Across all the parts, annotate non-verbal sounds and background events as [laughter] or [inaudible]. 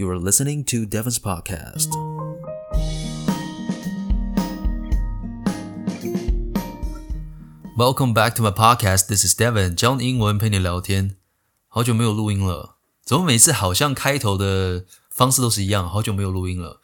You are listening to Devon's podcast. Welcome back to my podcast. This is Devon，教你英文陪你聊天。好久没有录音了，怎么每次好像开头的方式都是一样？好久没有录音了。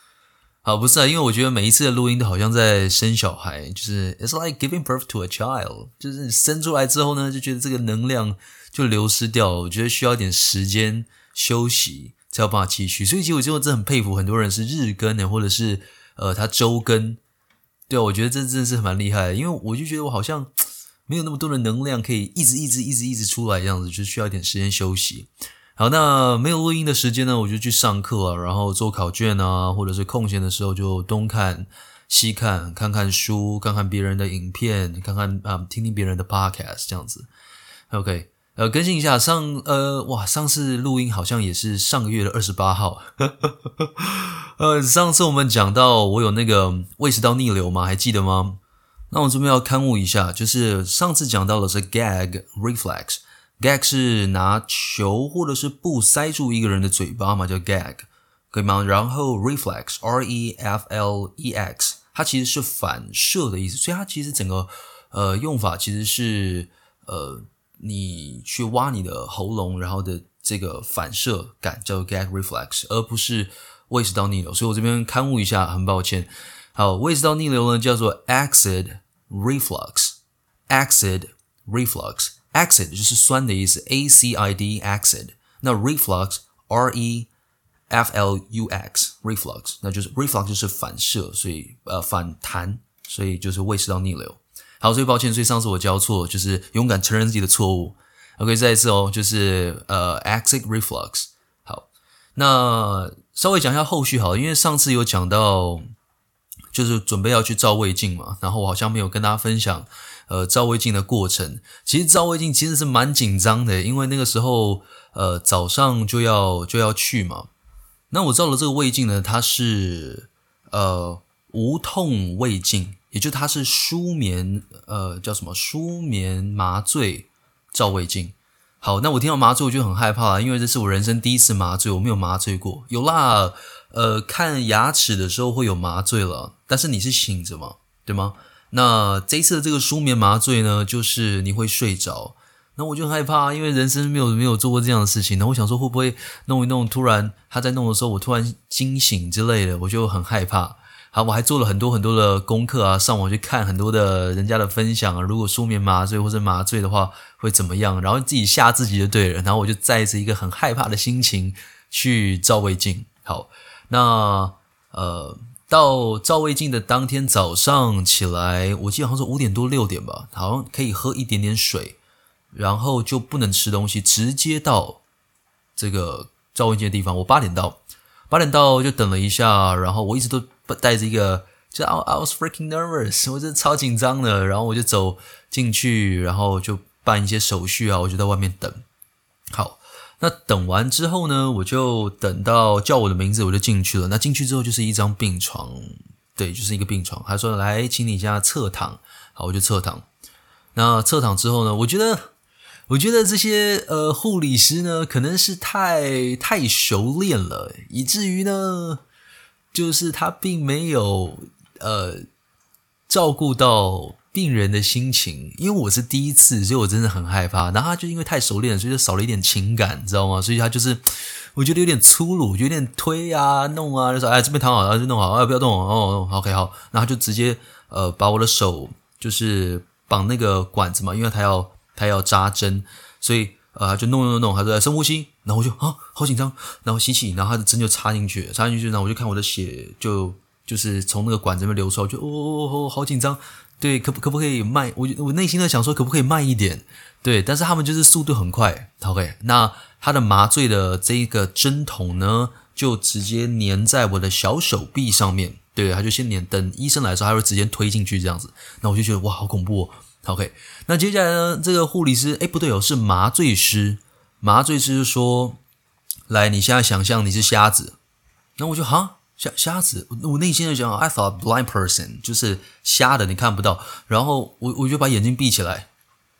好，不是啊，因为我觉得每一次的录音都好像在生小孩，就是 It's like giving birth to a child，就是生出来之后呢，就觉得这个能量就流失掉了。我觉得需要一点时间休息才有办法继续。所以其实我真的真的很佩服很多人是日更的，或者是呃他周更。对，我觉得这真的是蛮厉害的，因为我就觉得我好像 [tsk] 没有那么多的能量可以一直一直一直一直出来这样子，就需要一点时间休息。好，那没有录音的时间呢，我就去上课啊，然后做考卷啊，或者是空闲的时候就东看西看，看看书，看看别人的影片，看看啊，听听别人的 podcast 这样子。OK，呃，更新一下上呃，哇，上次录音好像也是上个月的二十八号。[laughs] 呃，上次我们讲到我有那个胃食道逆流吗？还记得吗？那我这边要勘误一下，就是上次讲到的是 gag reflex。Gag 是拿球或者是布塞住一个人的嘴巴嘛，叫 gag，可以吗？然后 reflex，r e f l e x，它其实是反射的意思，所以它其实整个呃用法其实是呃你去挖你的喉咙，然后的这个反射感叫做 gag reflex，而不是胃食道逆流。所以我这边勘误一下，很抱歉。好，胃食道逆流呢叫做 acid reflux，acid reflux。acid 就是酸的意思，a c i d acid。那 reflux r e f l u x reflux，那就是 reflux 就是反射，所以呃反弹，所以就是胃食道逆流。好，所以抱歉，所以上次我教错，就是勇敢承认自己的错误。OK，再一次哦，就是呃 acid reflux。好，那稍微讲一下后续好了，因为上次有讲到，就是准备要去照胃镜嘛，然后我好像没有跟大家分享。呃，照胃镜的过程，其实照胃镜其实是蛮紧张的，因为那个时候，呃，早上就要就要去嘛。那我照的这个胃镜呢，它是呃无痛胃镜，也就它是舒眠，呃，叫什么舒眠麻醉照胃镜。好，那我听到麻醉我就很害怕，因为这是我人生第一次麻醉，我没有麻醉过。有啦，呃，看牙齿的时候会有麻醉了，但是你是醒着嘛，对吗？那这一次的这个舒眠麻醉呢，就是你会睡着，那我就很害怕，因为人生没有没有做过这样的事情，那我想说会不会弄一弄，突然他在弄的时候，我突然惊醒之类的，我就很害怕。好，我还做了很多很多的功课啊，上网去看很多的人家的分享啊，如果舒眠麻醉或者麻醉的话会怎么样，然后自己吓自己就对了，然后我就带着一个很害怕的心情去照胃镜。好，那呃。到照胃镜的当天早上起来，我记得好像是五点多六点吧，好像可以喝一点点水，然后就不能吃东西，直接到这个照胃镜的地方。我八点到，八点到就等了一下，然后我一直都带着一个，就 I I was freaking nervous，我真的超紧张的，然后我就走进去，然后就办一些手续啊，我就在外面等。好。那等完之后呢，我就等到叫我的名字，我就进去了。那进去之后就是一张病床，对，就是一个病床。他说：“来，请你家侧躺。”好，我就侧躺。那侧躺之后呢，我觉得，我觉得这些呃护理师呢，可能是太太熟练了，以至于呢，就是他并没有呃照顾到。病人的心情，因为我是第一次，所以我真的很害怕。然后他就因为太熟练，所以就少了一点情感，你知道吗？所以他就是，我觉得有点粗鲁，有点推啊、弄啊，就说：“哎，这边躺好，然后就弄好，哎，不要动哦。”，OK，好。然后就直接呃把我的手就是绑那个管子嘛，因为他要他要扎针，所以呃就弄弄弄，他说：“深呼吸。”然后我就啊好紧张，然后吸气，然后他的针就插进去，插进去，然后我就看我的血就就是从那个管子里面流出来，就哦哦哦，好紧张。对，可不可不可以慢？我我内心在想说，可不可以慢一点？对，但是他们就是速度很快。OK，那他的麻醉的这一个针筒呢，就直接粘在我的小手臂上面。对，他就先粘，等医生来的时候，他会直接推进去这样子。那我就觉得哇，好恐怖哦。OK，那接下来呢，这个护理师，哎，不对哦，是麻醉师。麻醉师说：“来，你现在想象你是瞎子。”那我就哈。瞎瞎子，我内心就想，I thought blind person 就是瞎的，你看不到。然后我我就把眼睛闭起来。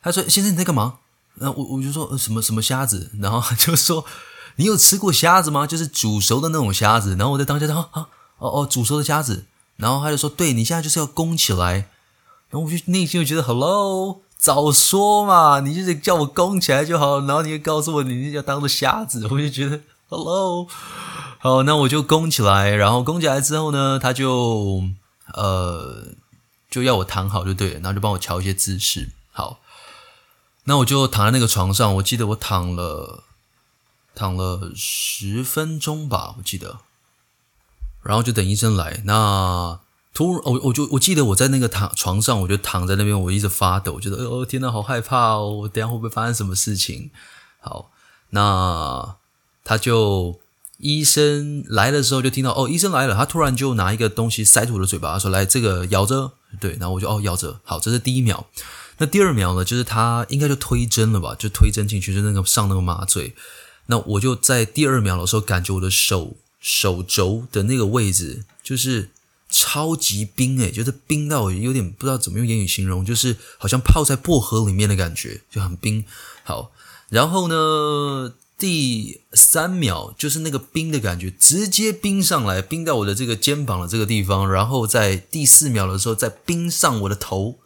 他说：“先生你在干嘛？”然后我我就说：“什么什么瞎子？”然后他就说：“你有吃过虾子吗？就是煮熟的那种虾子。”然后我在当下说：“啊啊哦哦，煮熟的虾子。”然后他就说：“对，你现在就是要弓起来。”然后我就内心就觉得：“Hello，早说嘛，你就是叫我弓起来就好。”然后你就告诉我你要当做瞎子，我就觉得：“Hello。”好，那我就弓起来。然后弓起来之后呢，他就呃就要我躺好就对了，然后就帮我调一些姿势。好，那我就躺在那个床上。我记得我躺了躺了十分钟吧，我记得。然后就等医生来。那突然，我我就我记得我在那个躺床上，我就躺在那边，我一直发抖，觉得哦天呐，好害怕哦！我等下会不会发生什么事情？好，那他就医生来的时候就听到哦，医生来了。他突然就拿一个东西塞住我的嘴巴，他说：“来，这个咬着。”对，然后我就哦咬着。好，这是第一秒。那第二秒呢？就是他应该就推针了吧？就推针进去，就那个上那个麻醉。那我就在第二秒的时候，感觉我的手。手肘的那个位置就是超级冰诶，就是冰到有点不知道怎么用言语形容，就是好像泡在薄荷里面的感觉，就很冰。好，然后呢，第三秒就是那个冰的感觉直接冰上来，冰到我的这个肩膀的这个地方，然后在第四秒的时候再冰上我的头，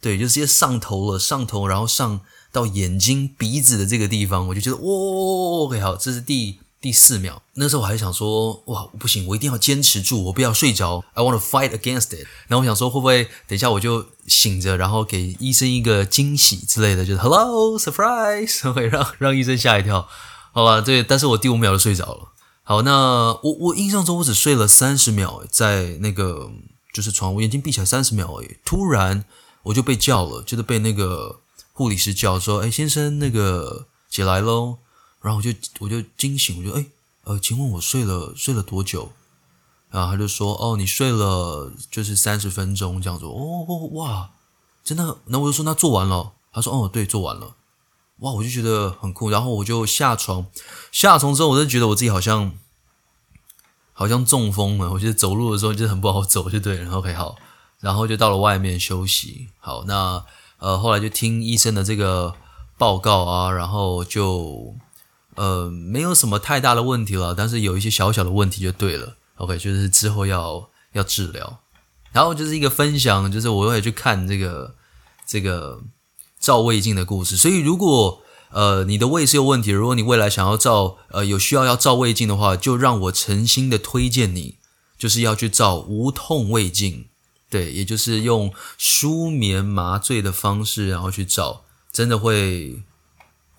对，就直接上头了，上头，然后上到眼睛、鼻子的这个地方，我就觉得哇，OK，好，这是第。第四秒，那时候我还想说，哇，不行，我一定要坚持住，我不要睡着。I want to fight against it。然后我想说，会不会等一下我就醒着，然后给医生一个惊喜之类的，就是 Hello surprise，[laughs] 会让让医生吓一跳。好吧，对，但是我第五秒就睡着了。好，那我我印象中我只睡了三十秒，在那个就是床，我眼睛闭起来三十秒而已。突然我就被叫了，就是被那个护理师叫说，哎，先生，那个起来喽。然后我就我就惊醒，我就哎呃，请问我睡了睡了多久？然后他就说哦，你睡了就是三十分钟这样子。哦哇，真的？那我就说那做完了。他说哦对，做完了。哇，我就觉得很酷。然后我就下床，下床之后我就觉得我自己好像好像中风了。我觉得走路的时候就很不好走，就对了。OK 好，然后就到了外面休息。好，那呃后来就听医生的这个报告啊，然后就。呃，没有什么太大的问题了，但是有一些小小的问题就对了。OK，就是之后要要治疗。然后就是一个分享，就是我会去看这个这个照胃镜的故事。所以如果呃你的胃是有问题，如果你未来想要照呃有需要要照胃镜的话，就让我诚心的推荐你，就是要去照无痛胃镜。对，也就是用舒眠麻醉的方式，然后去照，真的会。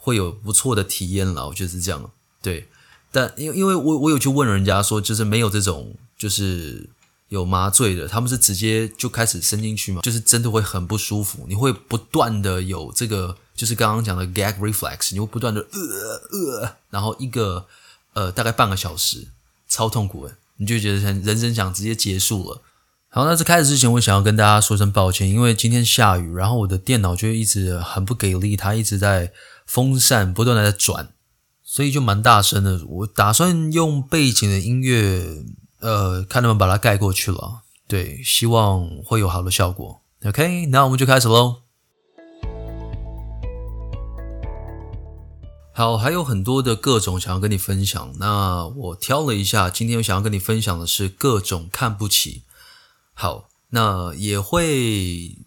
会有不错的体验了，我觉得是这样。对，但因因为我我有去问人家说，就是没有这种就是有麻醉的，他们是直接就开始伸进去嘛，就是真的会很不舒服，你会不断的有这个，就是刚刚讲的 gag reflex，你会不断的呃呃，然后一个呃大概半个小时，超痛苦诶，你就觉得人生想直接结束了。好，那在开始之前，我想要跟大家说声抱歉，因为今天下雨，然后我的电脑就一直很不给力，它一直在。风扇不断的在转，所以就蛮大声的。我打算用背景的音乐，呃，看能不能把它盖过去了。对，希望会有好的效果。OK，那我们就开始喽。好，还有很多的各种想要跟你分享。那我挑了一下，今天我想要跟你分享的是各种看不起。好，那也会。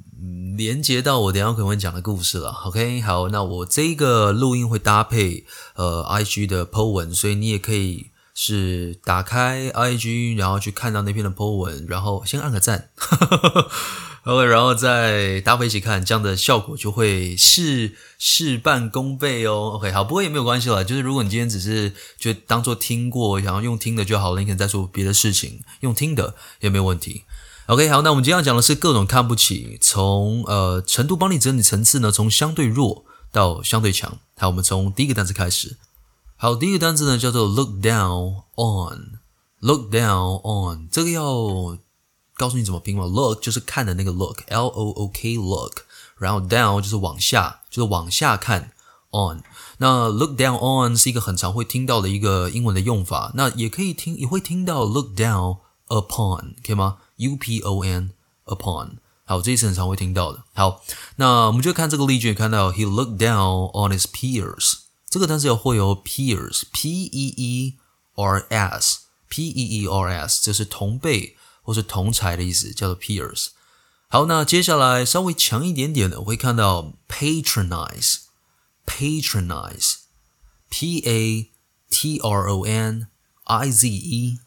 连接到我等下可能会讲的故事了，OK？好，那我这个录音会搭配呃 IG 的 po 文，所以你也可以是打开 IG，然后去看到那篇的 po 文，然后先按个赞，[laughs] OK？然后再搭配一起看，这样的效果就会事事半功倍哦，OK？好，不过也没有关系啦，就是如果你今天只是就当做听过，想要用听的就好了，你可能在做别的事情，用听的也没有问题。OK，好，那我们今天要讲的是各种看不起，从呃程度帮你整理层次呢，从相对弱到相对强。好，我们从第一个单词开始。好，第一个单词呢叫做 look down on，look down on，这个要告诉你怎么拼吗？look 就是看的那个 look，L O O K look，然后 down 就是往下，就是往下看 on。那 look down on 是一个很常会听到的一个英文的用法，那也可以听，也会听到 look down upon，可以吗 ？U P O N upon，好，这一次很常会听到的。好，那我们就看这个例句，看到 He looked down on his peers， 这个单词要会有 peers，p e e r s，p e e r s，这是同辈或是同侪的意思，叫做 peers。好，那接下来稍微强一点点的，我会看到 patronize，patronize，p a t r o n i z e，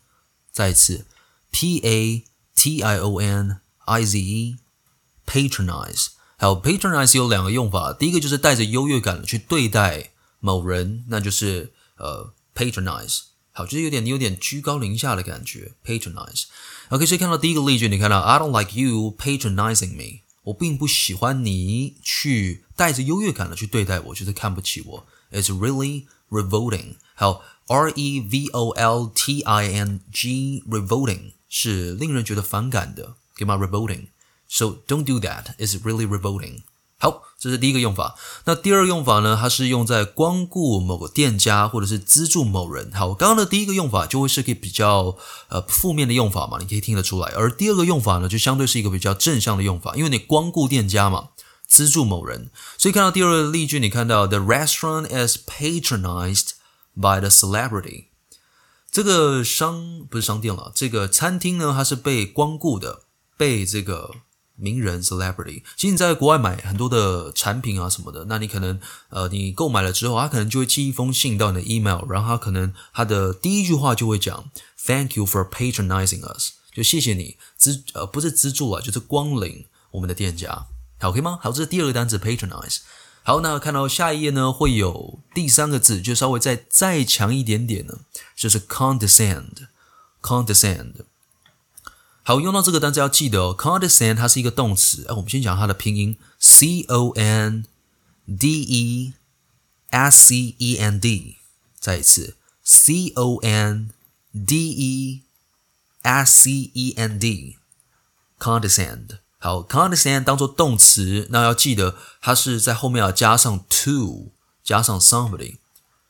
再一次 p a t i o n i z e，patronize。还有 patronize 有两个用法，第一个就是带着优越感的去对待某人，那就是呃 patronize，好，就是有点你有点居高临下的感觉，patronize。OK，所以看到第一个例句，你看到 I don't like you patronizing me，我并不喜欢你去带着优越感的去对待我，就是看不起我，It's really revolting。还有 R E V O L T I N G，revolting 是令人觉得反感的，可以吗？revolting。So don't do that. It's really revolting. 好，这是第一个用法。那第二个用法呢？它是用在光顾某个店家或者是资助某人。好，刚刚的第一个用法就会是个比较呃负面的用法嘛，你可以听得出来。而第二个用法呢，就相对是一个比较正向的用法，因为你光顾店家嘛，资助某人。所以看到第二个例句，你看到 The restaurant is patronized by the celebrity。这个商不是商店了，这个餐厅呢，它是被光顾的，被这个。名人 celebrity，其实你在国外买很多的产品啊什么的，那你可能呃，你购买了之后，他可能就会寄一封信到你的 email，然后他可能他的第一句话就会讲 Thank you for patronizing us，就谢谢你资呃不是资助啊，就是光临我们的店家，好，OK 吗？好，这是第二个单词 patronize。好，那看到下一页呢，会有第三个字，就稍微再再强一点点呢，就是 condescend，condescend。Condescend 好，用到这个单词要记得哦，condescend 它是一个动词。哎，我们先讲它的拼音，c o n d e s c e n d。再一次，c o n d e s c e n d，condescend。好，condescend 当做动词，那要记得它是在后面要加上 to，加上 somebody。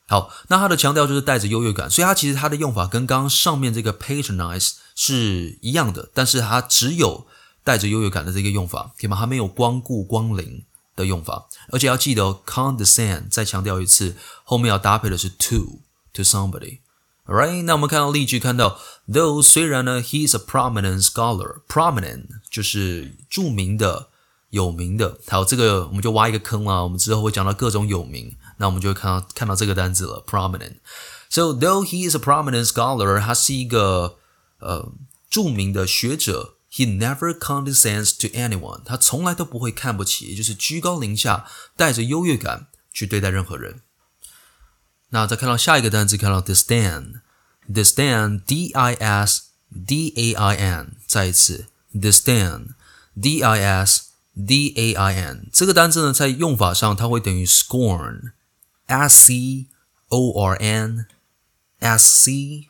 好，那它的强调就是带着优越感，所以它其实它的用法跟刚刚上面这个 patronize 是一样的，但是它只有带着优越感的这个用法，可以吗？它没有光顾、光临的用法，而且要记得哦，condescend 再强调一次，后面要搭配的是 to to somebody。Alright，那我们看到例句，看到 though 虽然呢，he's a prominent scholar，prominent 就是著名的、有名的。好，这个我们就挖一个坑啦，我们之后会讲到各种有名。那我们就会看到看到这个单字了，prominent。So though he is a prominent scholar，他是一个呃着名的学者，he never condescends to anyone，他从来都不会看不起，也就是居高临下，带着优越感去对待任何人。那再看到下一个单词，看到 disdain，disdain，d i s d a i n，再一次 disdain，d i s d a i n，这个单词呢，在用法上它会等于 scorn。 S C O R N S C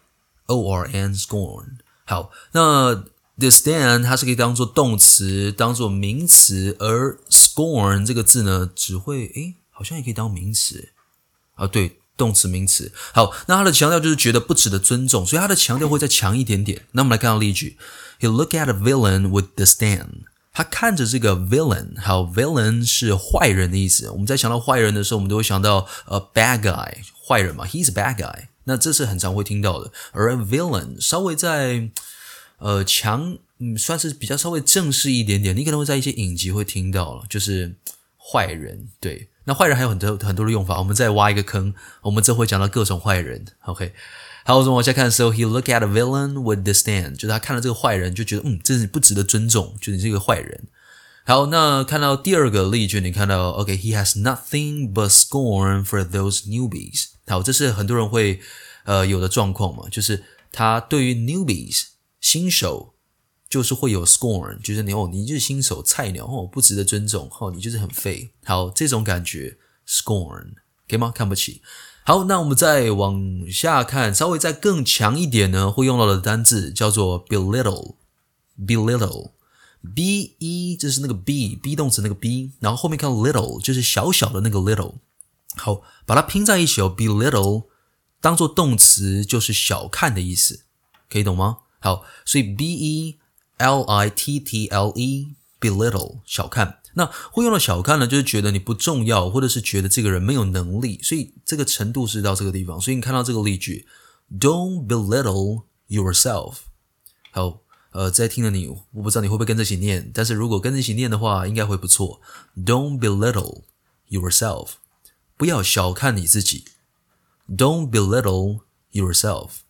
O R N scorn。好，那 disdain 它是可以当做动词，当做名词，而 scorn 这个字呢，只会诶，好像也可以当名词啊。对，动词、名词。好，那它的强调就是觉得不值得尊重，所以它的强调会再强一点点。那我们来看到例句：He look at a villain with disdain。他看着这个 villain，还有，villain 是坏人的意思。我们在想到坏人的时候，我们都会想到呃 bad guy，坏人嘛，he's a bad guy。那这是很常会听到的。而 villain 稍微在呃强，算是比较稍微正式一点点。你可能会在一些影集会听到了，就是坏人。对，那坏人还有很多很多的用法。我们再挖一个坑，我们这会讲到各种坏人。OK。好，我们往下看的时候，he look at a villain with disdain，就是他看了这个坏人，就觉得嗯，这是不值得尊重，就是你这个坏人。好，那看到第二个例句，你看到，OK，he has nothing but scorn for those newbies。好，这是很多人会呃有的状况嘛，就是他对于 newbies 新手，就是会有 scorn，就是你哦，你就是新手菜鸟哦，不值得尊重哦，你就是很废。好，这种感觉 scorn 可以吗？看不起。好，那我们再往下看，稍微再更强一点呢，会用到的单字叫做 belittle，belittle，b e 就是那个 b，b 动词那个 b，然后后面看 little 就是小小的那个 little。好，把它拼在一起哦，belittle 当做动词就是小看的意思，可以懂吗？好，所以 b e l i t t l e belittle 小看。那会用到小看呢，就是觉得你不重要，或者是觉得这个人没有能力，所以这个程度是到这个地方。所以你看到这个例句，Don't belittle yourself。好，呃，在听的你，我不知道你会不会跟着一起念，但是如果跟着一起念的话，应该会不错。Don't belittle yourself，不要小看你自己。Don't belittle yourself。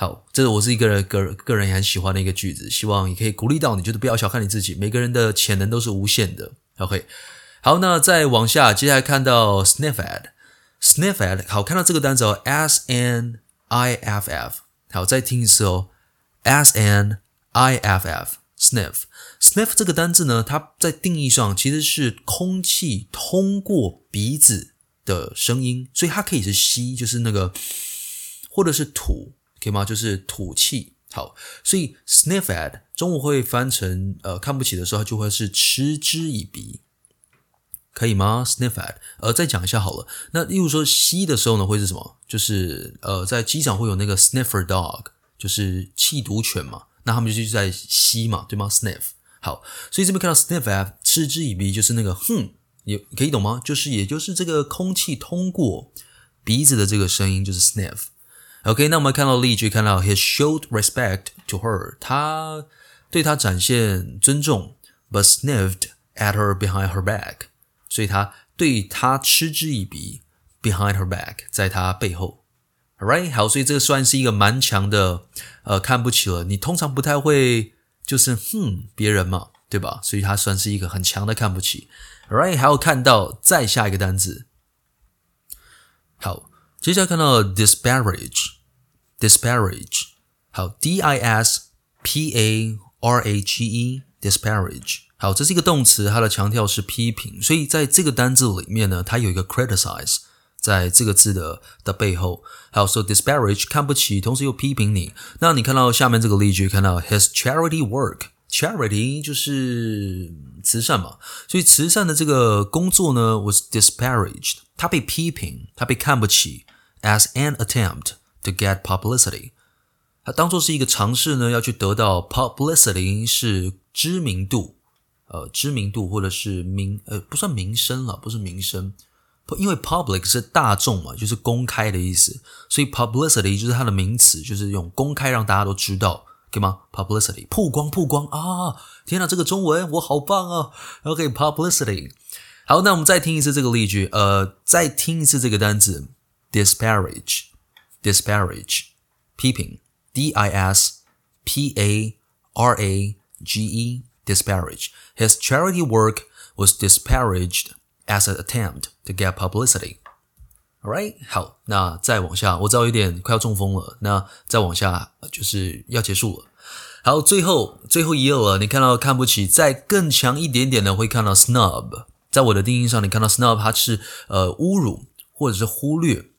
好，这是我是一个人个个人也很喜欢的一个句子，希望也可以鼓励到你，就是不要小看你自己，每个人的潜能都是无限的。OK，好，那再往下，接下来看到 sniff at，sniff at，好，看到这个单词哦，s n i f f，好，再听一次哦，s n i f f，sniff，sniff 这个单字呢，它在定义上其实是空气通过鼻子的声音，所以它可以是吸，就是那个，或者是吐。可以吗？就是吐气。好，所以 sniff at 中午会翻成呃看不起的时候，就会是嗤之以鼻，可以吗？sniff at 呃，再讲一下好了。那例如说吸的时候呢，会是什么？就是呃，在机场会有那个 sniffer dog，就是缉毒犬嘛。那他们就是在吸嘛，对吗？sniff。好，所以这边看到 sniff at 嗤之以鼻，就是那个哼，也可以懂吗？就是也就是这个空气通过鼻子的这个声音，就是 sniff。OK，那我们看到例句，看到 He showed respect to her，他对她展现尊重，but sniffed at her behind her back，所以他对她嗤之以鼻，behind her back，在她背后。Alright，好，所以这个算是一个蛮强的，呃，看不起了。你通常不太会就是哼别人嘛，对吧？所以他算是一个很强的看不起。Alright，还有看到再下一个单词，好。接下来看到 disparage disparage，disparage，好，d i s p a r a g e，disparage，好，这是一个动词，它的强调是批评，所以在这个单字里面呢，它有一个 criticize，在这个字的的背后，还有说 disparage 看不起，同时又批评你。那你看到下面这个例句，看到 his charity work，charity 就是慈善嘛，所以慈善的这个工作呢 was disparaged，它被批评，它被看不起。As an attempt to get publicity，它当做是一个尝试呢，要去得到 publicity 是知名度，呃，知名度或者是名，呃，不算名声了，不是名声，因为 public 是大众嘛，就是公开的意思，所以 publicity 就是它的名词，就是用公开让大家都知道，可以吗？publicity 曝光曝光啊！天哪，这个中文我好棒啊！OK，publicity，好，那我们再听一次这个例句，呃，再听一次这个单词。disparage, disparage, 批评，d i s p a r a g e, disparage. His charity work was disparaged as an attempt to get publicity. Alright，好，那再往下，我知道有点快要中风了。那再往下就是要结束了。好，最后最后一页了。你看到看不起，再更强一点点的会看到 snub。在我的定义上，你看到 snub，它是呃侮辱或者是忽略。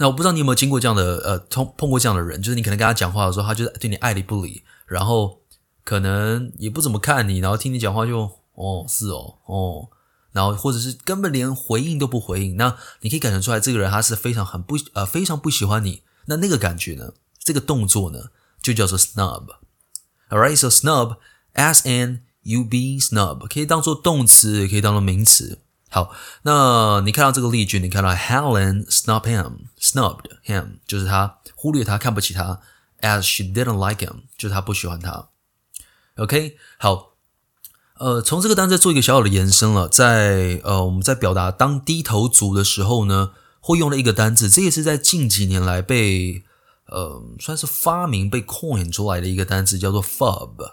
那我不知道你有没有经过这样的呃，碰碰过这样的人，就是你可能跟他讲话的时候，他就是对你爱理不理，然后可能也不怎么看你，然后听你讲话就哦是哦哦，然后或者是根本连回应都不回应，那你可以感觉出来这个人他是非常很不呃非常不喜欢你，那那个感觉呢，这个动作呢就叫做 snub，alright，so snub s n u b snub 可以当做动词，也可以当做名词。好，那你看到这个例句，你看到 Helen snub him，snubbed him 就是他忽略他，看不起他，as she didn't like him 就是他不喜欢他。OK，好，呃，从这个单词做一个小小的延伸了，在呃我们在表达当低头族的时候呢，会用的一个单词，这也是在近几年来被呃算是发明被 coin 出来的一个单词，叫做 fob，fob，p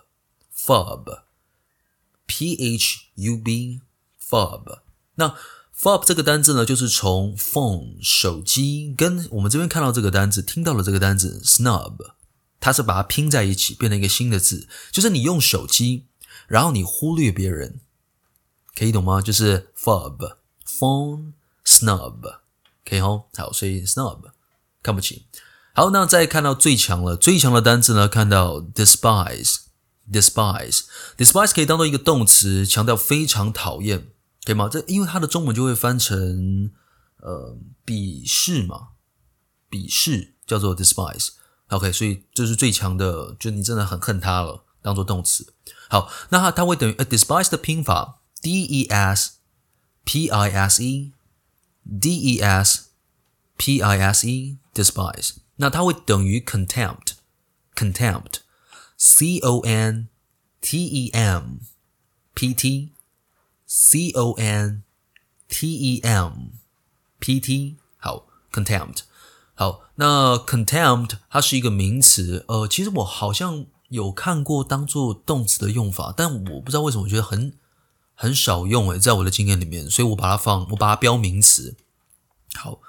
h u b，fob。那 fob 这个单字呢，就是从 phone 手机跟我们这边看到这个单字，听到了这个单字 snub，它是把它拼在一起，变成一个新的字，就是你用手机，然后你忽略别人，可以懂吗？就是 fob phone snub，可以哦，好，所以 snub 看不起。好，那再看到最强了，最强的单字呢，看到 despise，despise，despise 可以当做一个动词，强调非常讨厌。对吗？这因为它的中文就会翻成呃鄙视嘛，鄙视叫做 despise。OK，所以这是最强的，就你真的很恨他了，当做动词。好，那它它会等于 a despise 的拼法 D E S P I S E D E S P I S E despise，那它会等于 contempt contempt C O N T E M P T C O N T E M P T 好 contempt 好，那 contempt 它是一个名词，呃，其实我好像有看过当做动词的用法，但我不知道为什么我觉得很很少用诶，在我的经验里面，所以我把它放，我把它标名词。好，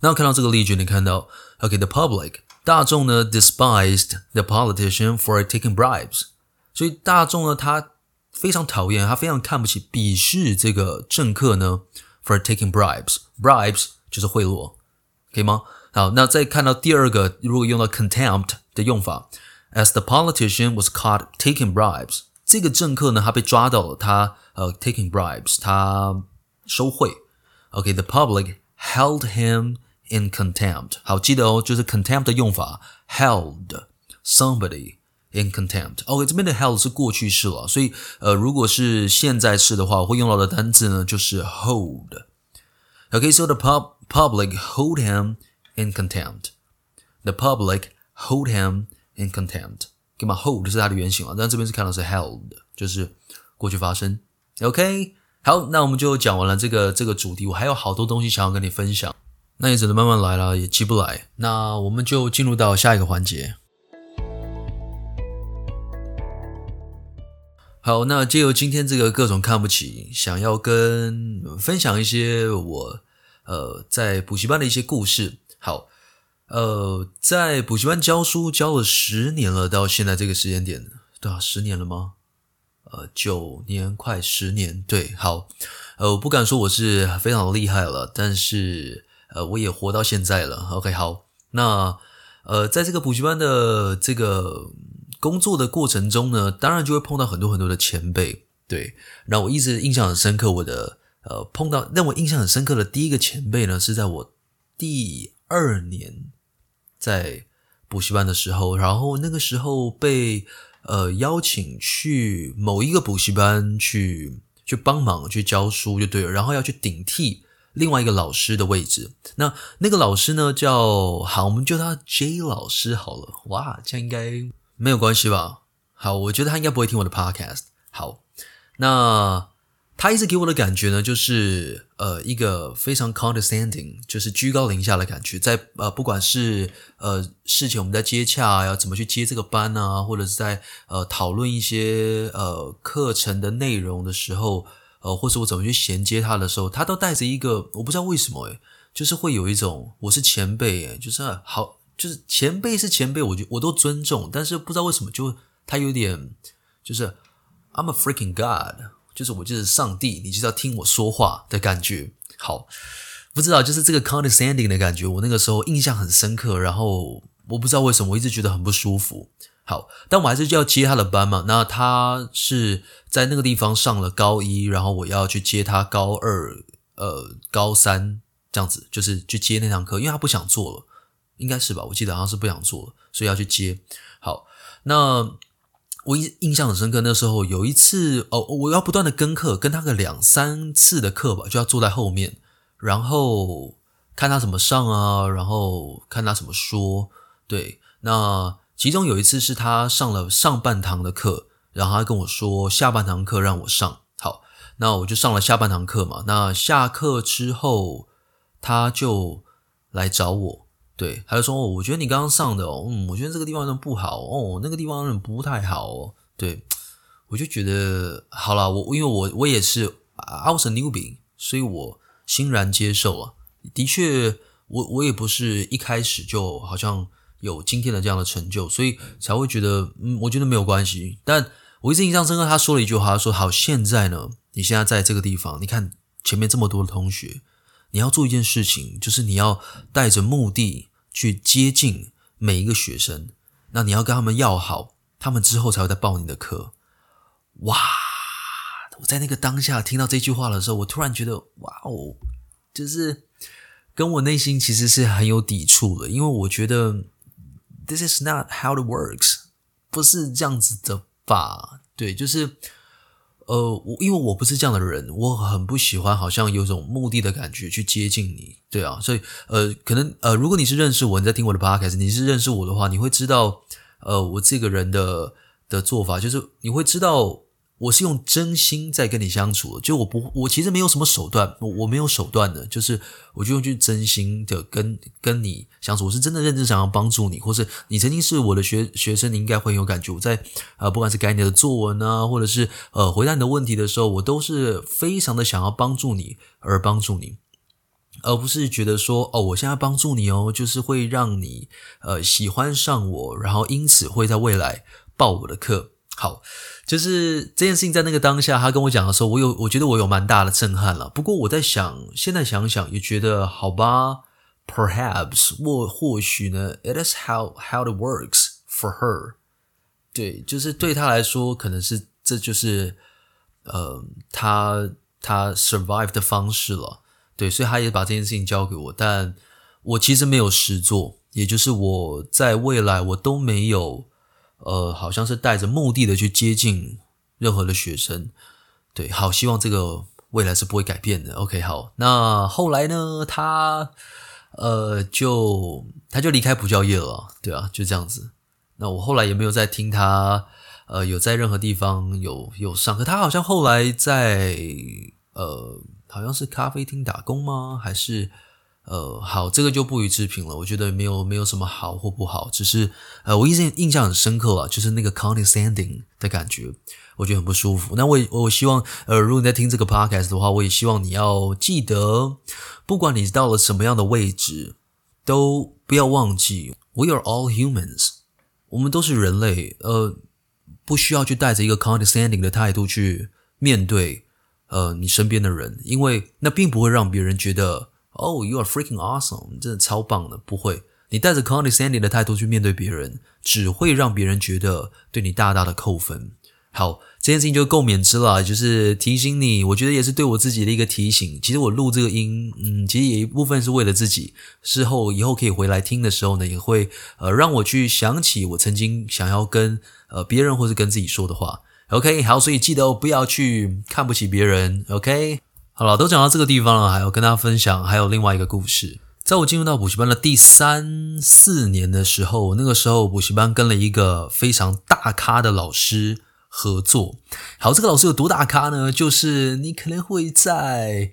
那看到这个例句，你看到，OK，the public 大众呢 despised the politician for taking bribes，所以大众呢他非常讨厌，他非常看不起、鄙视这个政客呢 for taking bribes，bribes 就是贿赂，可以吗？好，那再看到第二个，如果用到 contempt 的用法，as the politician was caught taking bribes，这个政客呢，他被抓到了，他呃 taking bribes，他收贿。OK，the public held him in contempt。好，记得哦，就是 contempt 的用法，held somebody in contempt。OK，这边的 held 是过去式了，所以呃，如果是现在式的话，会用到的单字呢就是 hold。OK，so the pub public hold him。In contempt, the public hold him in contempt. 干嘛 hold 是它的原型啊？但这边是看到是 held，就是过去发生。OK，好，那我们就讲完了这个这个主题。我还有好多东西想要跟你分享，那也只能慢慢来了，也急不来。那我们就进入到下一个环节。好，那借由今天这个各种看不起，想要跟分享一些我呃在补习班的一些故事。好，呃，在补习班教书教了十年了，到现在这个时间点，对啊，十年了吗？呃，九年，快十年。对，好，呃，我不敢说我是非常厉害了，但是呃，我也活到现在了。OK，好，那呃，在这个补习班的这个工作的过程中呢，当然就会碰到很多很多的前辈。对，然后我一直印象很深刻，我的呃碰到让我印象很深刻的第一个前辈呢，是在我第。二年在补习班的时候，然后那个时候被呃邀请去某一个补习班去去帮忙去教书就对了，然后要去顶替另外一个老师的位置。那那个老师呢叫好，我们叫他 J 老师好了。哇，这样应该没有关系吧？好，我觉得他应该不会听我的 podcast。好，那。他一直给我的感觉呢，就是呃一个非常 condescending，就是居高临下的感觉。在呃不管是呃事情我们在接洽，要怎么去接这个班啊，或者是在呃讨论一些呃课程的内容的时候，呃或是我怎么去衔接他的时候，他都带着一个我不知道为什么诶，就是会有一种我是前辈诶，就是好就是前辈是前辈，我就我都尊重，但是不知道为什么就他有点就是 I'm a freaking god。就是我就是上帝，你就是要听我说话的感觉。好，不知道就是这个 condescending 的感觉，我那个时候印象很深刻。然后我不知道为什么，我一直觉得很不舒服。好，但我还是就要接他的班嘛。那他是在那个地方上了高一，然后我要去接他高二、呃高三这样子，就是去接那堂课，因为他不想做了，应该是吧？我记得好像是不想做了，所以要去接。好，那。我印印象很深刻，那时候有一次哦，我要不断的跟课，跟他个两三次的课吧，就要坐在后面，然后看他怎么上啊，然后看他怎么说。对，那其中有一次是他上了上半堂的课，然后他跟我说下半堂课让我上。好，那我就上了下半堂课嘛。那下课之后，他就来找我。对，他就说：“哦，我觉得你刚刚上的哦，嗯，我觉得这个地方有点不好哦，那个地方有点不太好哦。”对，我就觉得好了，我因为我我也是 I was a newbie，所以我欣然接受了。的确，我我也不是一开始就好像有今天的这样的成就，所以才会觉得嗯，我觉得没有关系。但我一直印象深刻，他说了一句话，他说：“好，现在呢，你现在在这个地方，你看前面这么多的同学。”你要做一件事情，就是你要带着目的去接近每一个学生，那你要跟他们要好，他们之后才会再报你的课。哇！我在那个当下听到这句话的时候，我突然觉得，哇哦，就是跟我内心其实是很有抵触的，因为我觉得 this is not how it works，不是这样子的吧？对，就是呃，我因为我不是这样的人，我很不喜欢好像有种目的的感觉去接近你，对啊，所以呃，可能呃，如果你是认识我，你在听我的 podcast，你是认识我的话，你会知道，呃，我这个人的的做法就是你会知道。我是用真心在跟你相处，就我不，我其实没有什么手段，我我没有手段的，就是我就用去真心的跟跟你相处，我是真的认真想要帮助你，或是你曾经是我的学学生，你应该会有感觉。我在呃，不管是改你的作文啊，或者是呃回答你的问题的时候，我都是非常的想要帮助你而帮助你，而不是觉得说哦，我现在帮助你哦，就是会让你呃喜欢上我，然后因此会在未来报我的课。好，就是这件事情在那个当下，他跟我讲的时候，我有我觉得我有蛮大的震撼了。不过我在想，现在想想也觉得好吧，perhaps 或或许呢，it is how how it works for her。对，就是对他来说，可能是这就是呃，他他 survive 的方式了。对，所以他也把这件事情交给我，但我其实没有实做，也就是我在未来我都没有。呃，好像是带着目的的去接近任何的学生，对，好，希望这个未来是不会改变的。OK，好，那后来呢，他呃，就他就离开补教业了，对啊，就这样子。那我后来也没有再听他呃有在任何地方有有上课，他好像后来在呃，好像是咖啡厅打工吗？还是？呃，好，这个就不予置评了。我觉得没有没有什么好或不好，只是呃，我印象印象很深刻啊，就是那个 condescending 的感觉，我觉得很不舒服。那我也我希望，呃，如果你在听这个 podcast 的话，我也希望你要记得，不管你到了什么样的位置，都不要忘记，we are all humans，我们都是人类，呃，不需要去带着一个 condescending 的态度去面对呃你身边的人，因为那并不会让别人觉得。Oh, you are freaking awesome！真的超棒的。不会，你带着 condescending 的态度去面对别人，只会让别人觉得对你大大的扣分。好，这件事情就够免之了，就是提醒你，我觉得也是对我自己的一个提醒。其实我录这个音，嗯，其实也一部分是为了自己，事后以后可以回来听的时候呢，也会呃让我去想起我曾经想要跟呃别人或是跟自己说的话。OK，好，所以记得哦不要去看不起别人。OK。好了，都讲到这个地方了，还要跟大家分享，还有另外一个故事。在我进入到补习班的第三四年的时候，那个时候补习班跟了一个非常大咖的老师合作。好，这个老师有多大咖呢？就是你可能会在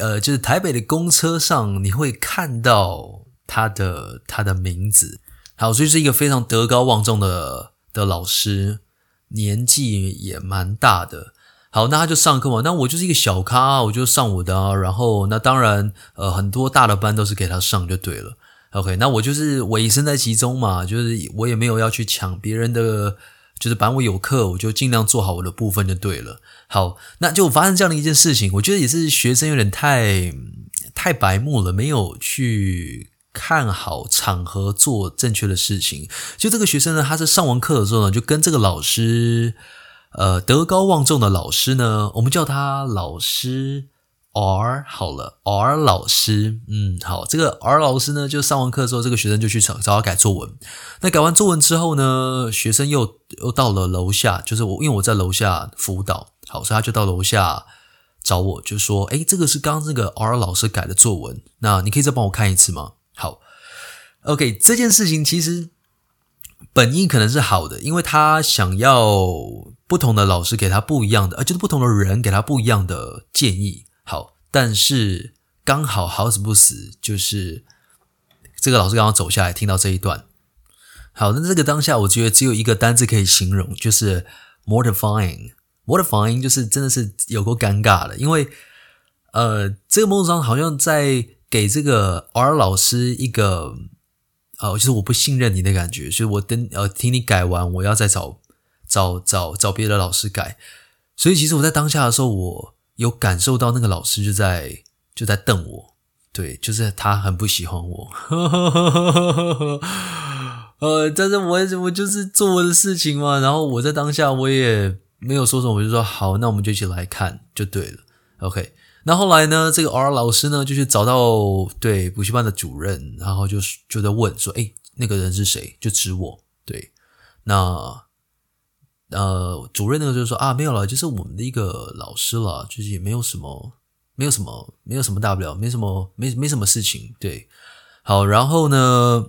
呃，就是台北的公车上，你会看到他的他的名字。好，所以是一个非常德高望重的的老师，年纪也蛮大的。好，那他就上课嘛。那我就是一个小咖，我就上我的啊。然后，那当然，呃，很多大的班都是给他上就对了。OK，那我就是委身在其中嘛，就是我也没有要去抢别人的，就是班我有课，我就尽量做好我的部分就对了。好，那就发生这样的一件事情，我觉得也是学生有点太太白目了，没有去看好场合做正确的事情。就这个学生呢，他是上完课的时候呢，就跟这个老师。呃，德高望重的老师呢，我们叫他老师 R 好了，R 老师，嗯，好，这个 R 老师呢，就上完课之后，这个学生就去找找他改作文。那改完作文之后呢，学生又又到了楼下，就是我，因为我在楼下辅导，好，所以他就到楼下找我，就说，诶，这个是刚刚这个 R 老师改的作文，那你可以再帮我看一次吗？好，OK，这件事情其实本意可能是好的，因为他想要。不同的老师给他不一样的，呃，就是不同的人给他不一样的建议。好，但是刚好好死不死，就是这个老师刚刚走下来听到这一段。好，那这个当下，我觉得只有一个单字可以形容，就是 mortifying。mortifying 就是真的是有够尴尬的，因为呃，这个某种上好像在给这个 R 老师一个呃，就是我不信任你的感觉，所以我等呃听你改完，我要再找。找找找别的老师改，所以其实我在当下的时候，我有感受到那个老师就在就在瞪我，对，就是他很不喜欢我，[laughs] 呃，但是我我就是做我的事情嘛，然后我在当下我也没有说什么，我就说好，那我们就一起来看就对了，OK。那后来呢，这个 R 老师呢就去找到对补习班的主任，然后就是就在问说，诶，那个人是谁？就指我，对，那。呃，主任那个就是说啊，没有了，就是我们的一个老师了，就是也没有什么，没有什么，没有什么大不了，没什么，没没什么事情，对，好，然后呢，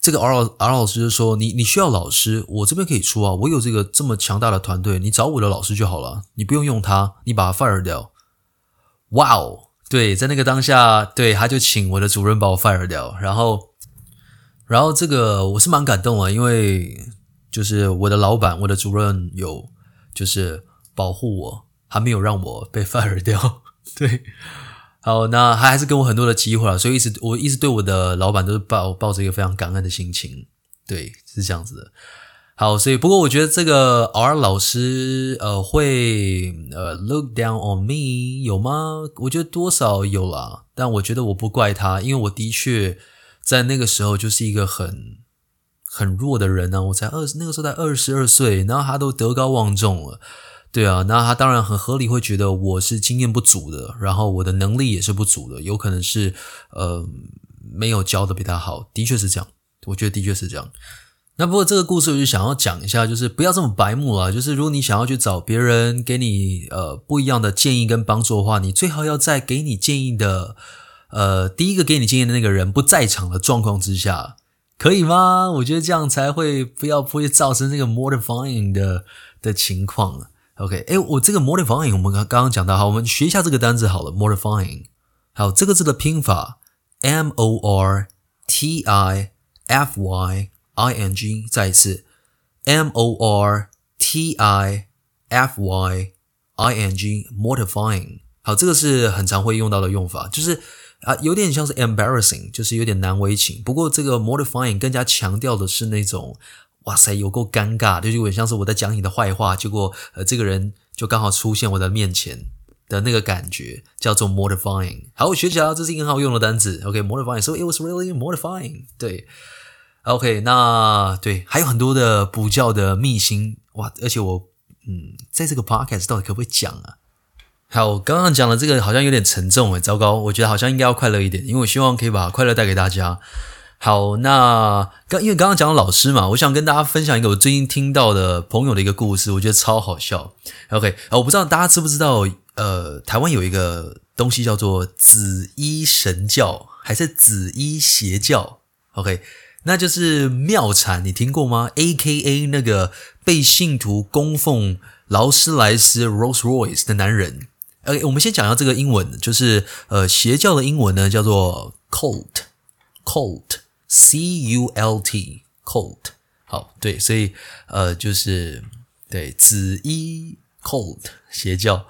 这个 R 老 R 老师就说，你你需要老师，我这边可以出啊，我有这个这么强大的团队，你找我的老师就好了，你不用用他，你把他 fire 掉，哇哦，对，在那个当下，对，他就请我的主任把我 fire 掉，然后，然后这个我是蛮感动啊，因为。就是我的老板，我的主任有就是保护我，还没有让我被 fire 掉。[laughs] 对，好，那他还是给我很多的机会了，所以一直我一直对我的老板都是抱抱着一个非常感恩的心情。对，是这样子的。好，所以不过我觉得这个 R 老师呃会呃 look down on me 有吗？我觉得多少有啦，但我觉得我不怪他，因为我的确在那个时候就是一个很。很弱的人呢、我才二十，那个时候才二十二岁，然后他都德高望重了，对啊，那他当然很合理会觉得我是经验不足的，然后我的能力也是不足的，有可能是呃没有教的比他好，的确是这样，我觉得的确是这样。那不过这个故事我就想要讲一下，就是不要这么白目啊，就是如果你想要去找别人给你呃不一样的建议跟帮助的话，你最好要在给你建议的呃第一个给你建议的那个人不在场的状况之下。可以吗？我觉得这样才会不要不会造成这个 mortifying 的的情况。OK，诶，我这个 mortifying 我们刚刚讲到，好，我们学一下这个单词好了，mortifying。好，这个字的拼法 M O R T I F Y I N G，再一次 M O R T I F Y I N G，mortifying。好，这个是很常会用到的用法，就是。啊，有点像是 embarrassing，就是有点难为情。不过这个 mortifying 更加强调的是那种，哇塞，有够尴尬，就有点像是我在讲你的坏话，结果呃，这个人就刚好出现我的面前的那个感觉，叫做 mortifying。好，我学起来，这是一个很好用的单词。OK，mortifying，so it was really mortifying。对，OK，那对，还有很多的补教的秘辛，哇，而且我嗯，在这个 podcast 到底可不可以讲啊？好，刚刚讲的这个好像有点沉重诶，糟糕，我觉得好像应该要快乐一点，因为我希望可以把快乐带给大家。好，那刚因为刚刚讲到老师嘛，我想跟大家分享一个我最近听到的朋友的一个故事，我觉得超好笑。OK，我不知道大家知不知道，呃，台湾有一个东西叫做紫衣神教，还是紫衣邪教？OK，那就是妙产，你听过吗？AKA 那个被信徒供奉劳斯莱斯 Rolls Royce 的男人。呃，okay, 我们先讲一下这个英文，就是呃，邪教的英文呢叫做 cult，cult，c u l t，cult。好，对，所以呃，就是对紫衣 cult 邪教。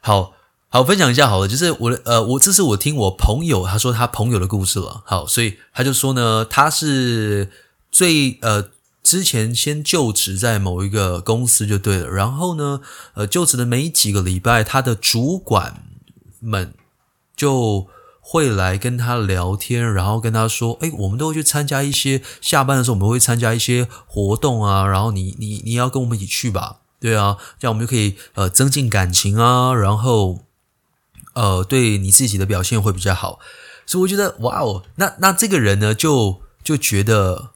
好好分享一下好了，就是我的呃，我这是我听我朋友他说他朋友的故事了。好，所以他就说呢，他是最呃。之前先就职在某一个公司就对了，然后呢，呃，就职的没几个礼拜，他的主管们就会来跟他聊天，然后跟他说：“诶，我们都会去参加一些下班的时候，我们会参加一些活动啊，然后你你你要跟我们一起去吧，对啊，这样我们就可以呃增进感情啊，然后呃对你自己的表现会比较好。”所以我觉得哇哦，那那这个人呢，就就觉得。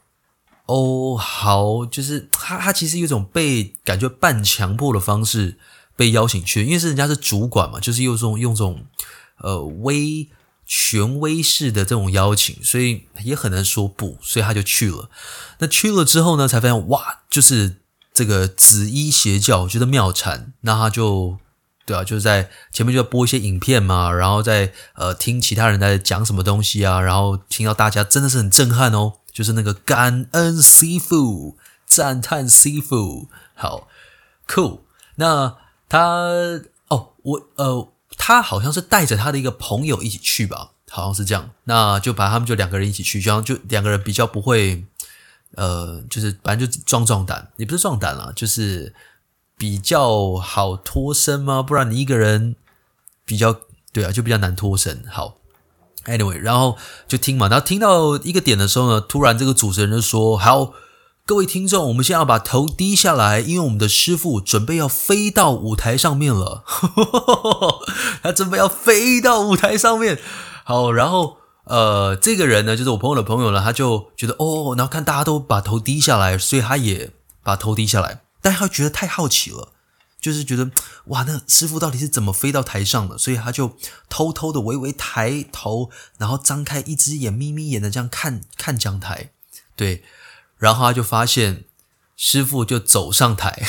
哦，好，就是他，他其实有一种被感觉半强迫的方式被邀请去，因为是人家是主管嘛，就是用这种用这种呃威权威式的这种邀请，所以也很难说不，所以他就去了。那去了之后呢，才发现哇，就是这个紫衣邪教，觉得妙产，那他就对啊，就是在前面就要播一些影片嘛，然后在呃听其他人在讲什么东西啊，然后听到大家真的是很震撼哦。就是那个感恩师父，赞叹师父，好，cool。那他哦，我呃，他好像是带着他的一个朋友一起去吧，好像是这样。那就把他们就两个人一起去，这样就两个人比较不会，呃，就是反正就壮壮胆，也不是壮胆啦，就是比较好脱身吗。不然你一个人比较对啊，就比较难脱身。好。Anyway，然后就听嘛，然后听到一个点的时候呢，突然这个主持人就说：“好，各位听众，我们现在要把头低下来，因为我们的师傅准备要飞到舞台上面了。[laughs] 他准备要飞到舞台上面。好，然后呃，这个人呢，就是我朋友的朋友呢，他就觉得哦，然后看大家都把头低下来，所以他也把头低下来。但他觉得太好奇了，就是觉得哇，那师傅到底是怎么飞到台上的？所以他就偷偷的微微抬头，然后张开一只眼，眯眯眼的这样看看讲台，对，然后他就发现师傅就走上台，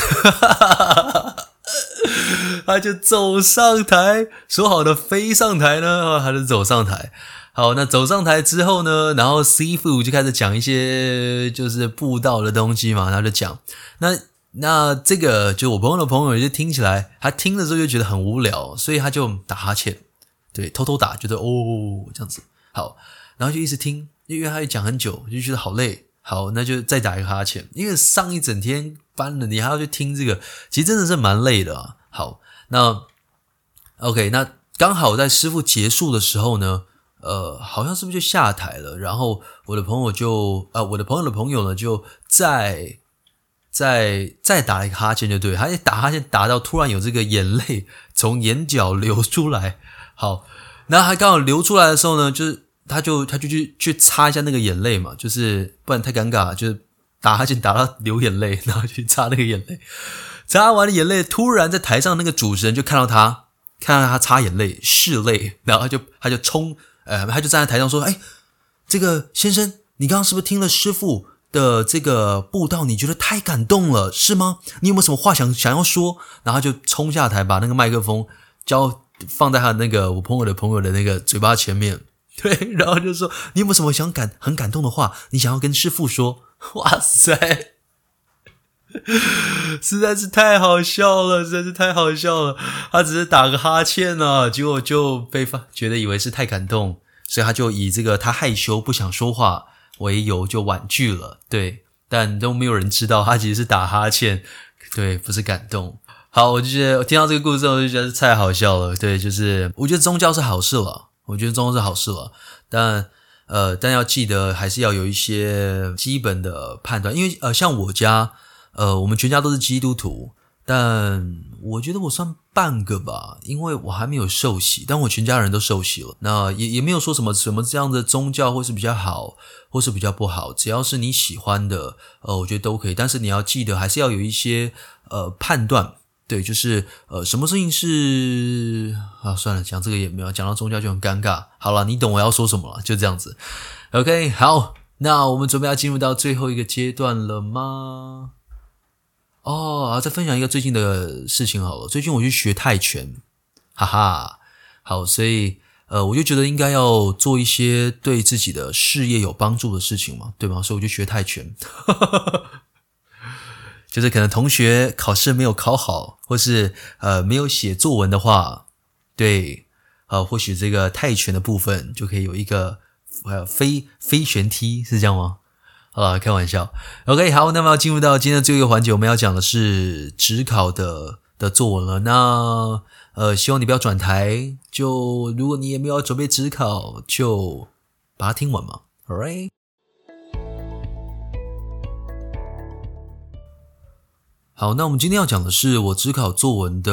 [laughs] 他就走上台，说好的飞上台呢，他就走上台。好，那走上台之后呢，然后师傅就开始讲一些就是布道的东西嘛，他就讲，那那这个就我朋友的朋友就听起来，他听了之后就觉得很无聊，所以他就打哈欠，对，偷偷打，觉得哦这样子，好，然后就一直听，因为他也讲很久，就觉得好累，好，那就再打一个哈欠，因为上一整天班了，你还要去听这个，其实真的是蛮累的。好，那 OK，那刚好在师傅结束的时候呢。呃，好像是不是就下台了？然后我的朋友就，呃，我的朋友的朋友呢，就在再再打一个哈欠，就对，他一打哈欠打到突然有这个眼泪 [laughs] 从眼角流出来。好，然后他刚好流出来的时候呢，就是他就他就去去擦一下那个眼泪嘛，就是不然太尴尬，就是打哈欠打到流眼泪，[laughs] 然后去擦那个眼泪，擦完了眼泪，突然在台上那个主持人就看到他，看到他擦眼泪拭泪，然后他就他就冲。呃，他就站在台上说：“哎，这个先生，你刚刚是不是听了师傅的这个步道？你觉得太感动了，是吗？你有没有什么话想想要说？”然后就冲下台，把那个麦克风交放在他那个我朋友的朋友的那个嘴巴前面，[laughs] 对，然后就说：“你有没有什么想感很感动的话？你想要跟师傅说？”哇塞，实在是太好笑了，实在是太好笑了。他只是打个哈欠啊，结果就被发觉得以为是太感动。所以他就以这个他害羞不想说话为由就婉拒了，对，但都没有人知道他其实是打哈欠，对，不是感动。好，我就觉得我听到这个故事，我就觉得太好笑了，对，就是我觉得宗教是好事了，我觉得宗教是好事了，但呃，但要记得还是要有一些基本的判断，因为呃，像我家，呃，我们全家都是基督徒。但我觉得我算半个吧，因为我还没有受洗，但我全家人都受洗了。那也也没有说什么什么这样的宗教或是比较好，或是比较不好，只要是你喜欢的，呃，我觉得都可以。但是你要记得，还是要有一些呃判断，对，就是呃什么事情是啊，算了，讲这个也没有，讲到宗教就很尴尬。好了，你懂我要说什么了，就这样子。OK，好，那我们准备要进入到最后一个阶段了吗？哦，再分享一个最近的事情好了。最近我去学泰拳，哈哈，好，所以呃，我就觉得应该要做一些对自己的事业有帮助的事情嘛，对吗？所以我就学泰拳，哈哈哈，就是可能同学考试没有考好，或是呃没有写作文的话，对，呃，或许这个泰拳的部分就可以有一个呃飞飞旋踢，是这样吗？啊，开玩笑。OK，好，那么要进入到今天的最后一个环节，我们要讲的是职考的的作文了。那呃，希望你不要转台。就如果你也没有准备职考，就把它听完嘛。Alright。好，那我们今天要讲的是我指考作文的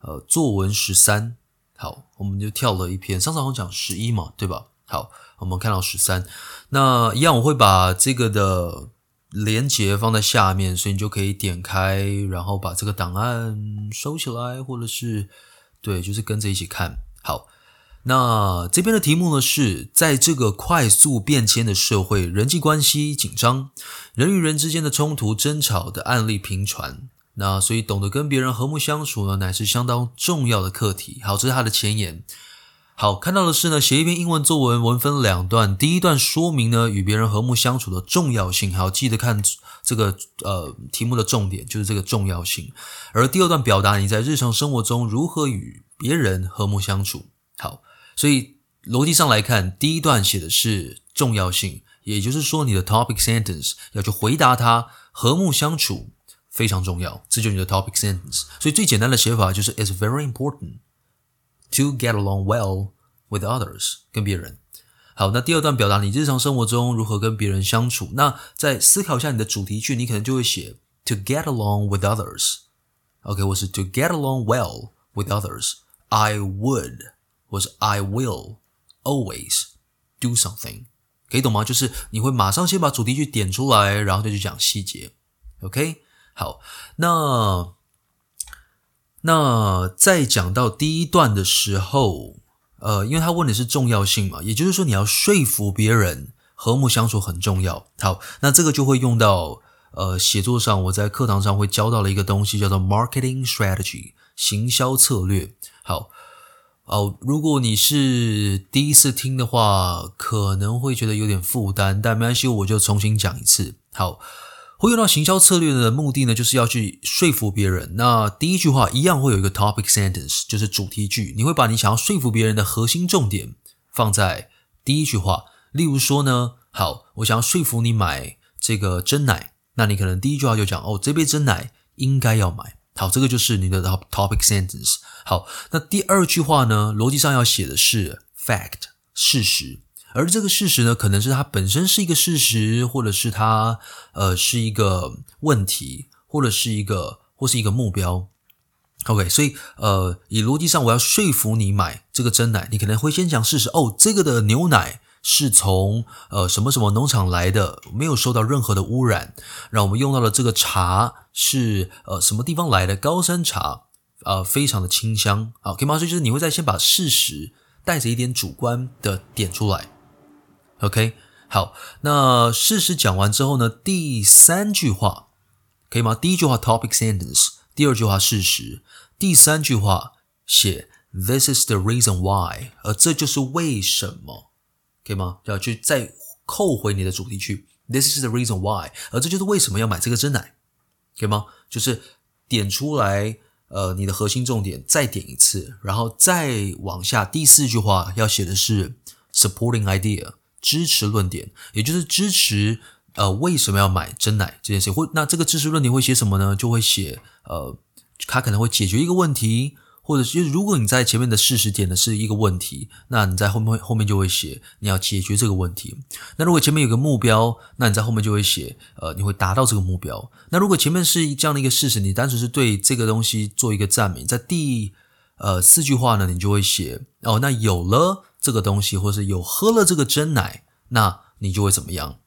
呃作文十三。好，我们就跳了一篇，上次好像讲十一嘛，对吧？好，我们看到十三。那一样，我会把这个的连接放在下面，所以你就可以点开，然后把这个档案收起来，或者是对，就是跟着一起看。好，那这边的题目呢是，在这个快速变迁的社会，人际关系紧张，人与人之间的冲突争吵的案例频传。那所以，懂得跟别人和睦相处呢，乃是相当重要的课题。好，这是它的前言。好，看到的是呢，写一篇英文作文，文分两段。第一段说明呢，与别人和睦相处的重要性。好，记得看这个呃题目的重点，就是这个重要性。而第二段表达你在日常生活中如何与别人和睦相处。好，所以逻辑上来看，第一段写的是重要性，也就是说你的 topic sentence 要去回答它，和睦相处非常重要，这就是你的 topic sentence。所以最简单的写法就是 It's very important。To get along well with others，跟别人。好，那第二段表达你日常生活中如何跟别人相处。那再思考一下你的主题句，你可能就会写 To get along with others。OK，或是 To get along well with others。I would，或是 I will always do something。可以懂吗？就是你会马上先把主题句点出来，然后再去讲细节。OK，好，那那在讲到第一段的时候，呃，因为他问的是重要性嘛，也就是说你要说服别人和睦相处很重要。好，那这个就会用到呃写作上，我在课堂上会教到的一个东西叫做 marketing strategy，行销策略。好。哦，如果你是第一次听的话，可能会觉得有点负担，但没关系，我就重新讲一次。好，会用到行销策略的目的呢，就是要去说服别人。那第一句话一样会有一个 topic sentence，就是主题句，你会把你想要说服别人的核心重点放在第一句话。例如说呢，好，我想要说服你买这个真奶，那你可能第一句话就讲，哦，这杯真奶应该要买。好，这个就是你的 topic sentence。好，那第二句话呢，逻辑上要写的是 fact 事实，而这个事实呢，可能是它本身是一个事实，或者是它呃是一个问题，或者是一个或是一个目标。OK，所以呃，以逻辑上我要说服你买这个真奶，你可能会先讲事实哦，这个的牛奶。是从呃什么什么农场来的，没有受到任何的污染。让我们用到的这个茶是呃什么地方来的？高山茶，呃，非常的清香。好，可以吗？所以就是你会再先把事实带着一点主观的点出来。OK，好，那事实讲完之后呢，第三句话可以吗？第一句话 topic sentence，第二句话事实，第三句话写 This is the reason why，而这就是为什么。可以吗？要去再扣回你的主题去，This is the reason why，而这就是为什么要买这个真奶，可以吗？就是点出来，呃，你的核心重点，再点一次，然后再往下，第四句话要写的是 supporting idea，支持论点，也就是支持，呃，为什么要买真奶这件事。或那这个支持论点会写什么呢？就会写，呃，它可能会解决一个问题。或者是如果你在前面的事实点的是一个问题，那你在后面后面就会写你要解决这个问题。那如果前面有个目标，那你在后面就会写呃你会达到这个目标。那如果前面是这样的一个事实，你单纯是对这个东西做一个赞美，在第呃四句话呢，你就会写哦，那有了这个东西，或是有喝了这个真奶，那你就会怎么样？